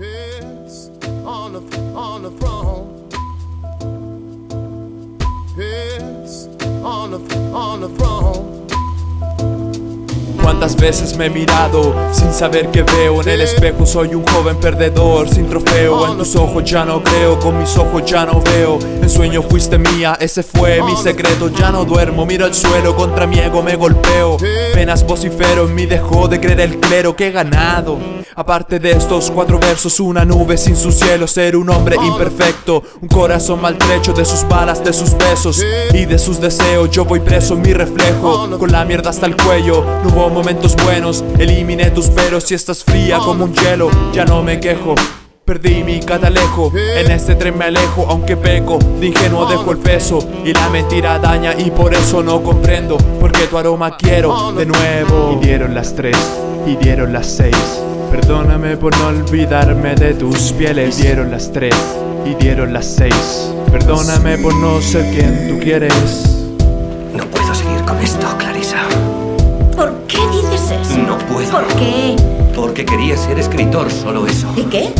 Yes, on the, on the throne. Yes, on the, on the throne. Cuántas veces me he mirado sin saber qué veo En el espejo soy un joven perdedor sin trofeo. En tus ojos ya no creo, con mis ojos ya no veo. En sueño fuiste mía, ese fue mi secreto. Ya no duermo, miro el suelo, contra mi ego me golpeo. Penas vocifero, en mí dejó de creer el clero que he ganado Aparte de estos cuatro versos, una nube sin su cielo Ser un hombre imperfecto, un corazón maltrecho De sus balas, de sus besos y de sus deseos. Yo voy preso en mi reflejo, con la mierda hasta el cuello. No hubo momentos buenos, eliminé tus peros Si estás fría como un hielo, ya no me quejo Perdí mi catalejo, en este tren me alejo Aunque peco, de ingenuo dejo el peso Y la mentira daña y por eso no comprendo Porque tu aroma quiero de nuevo. Y dieron las tres, y dieron las seis Perdóname por no olvidarme de tus pieles Y dieron las tres, y dieron las seis Perdóname por no ser quien tú quieres No puedo seguir con esto, Clarisa. ¿Por qué dices eso? No puedo. ¿Por qué? Porque quería ser escritor, solo eso. ¿Y qué?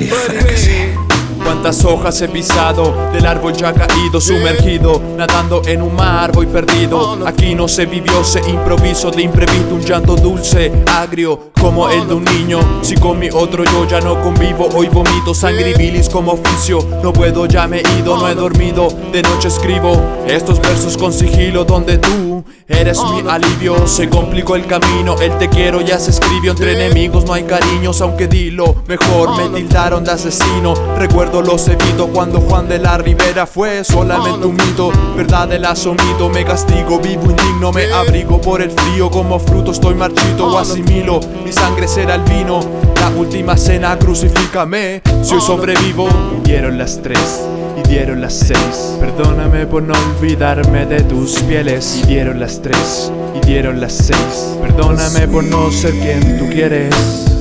Y fracasé. Cuántas hojas he pisado del árbol ya caído, sumergido, nadando en un mar voy perdido. Aquí no se vivió, se improviso de imprevisto, un llanto dulce, agrio, como el de un niño. Si con mi otro yo ya no convivo, hoy vomito sangre y bilis como oficio. No puedo, ya me he ido, no he dormido, de noche escribo estos versos con sigilo donde tú eres mi alivio. Se complicó el camino, el te quiero ya se escribió entre enemigos, no hay cariños, aunque dilo mejor me tildaron de asesino. Recuerdo los evito cuando Juan de la Rivera fue solamente un mito. Verdad el asomito, me castigo, vivo indigno, me abrigo por el frío. Como fruto estoy marchito o asimilo. Mi sangre será el vino. La última cena, crucifícame. Si hoy sobrevivo, dieron las tres. Y dieron las seis. Perdóname por no olvidarme de tus pieles. Y dieron las tres. Y dieron las seis. Perdóname por no ser quien tú quieres.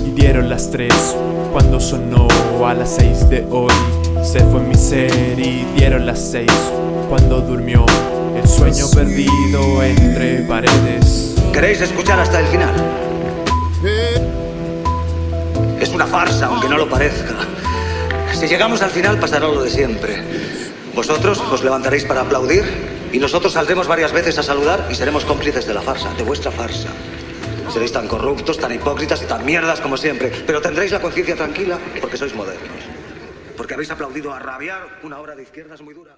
Y dieron las tres. Cuando sonó a las seis de hoy. Se fue mi ser y dieron las seis. Cuando durmió el sueño perdido entre paredes. ¿Queréis escuchar hasta el final? Es una farsa, aunque no lo parezca. Si llegamos al final pasará lo de siempre. Vosotros os levantaréis para aplaudir y nosotros saldremos varias veces a saludar y seremos cómplices de la farsa, de vuestra farsa. Seréis tan corruptos, tan hipócritas y tan mierdas como siempre, pero tendréis la conciencia tranquila porque sois modernos. Porque habéis aplaudido a rabiar una obra de izquierdas muy dura.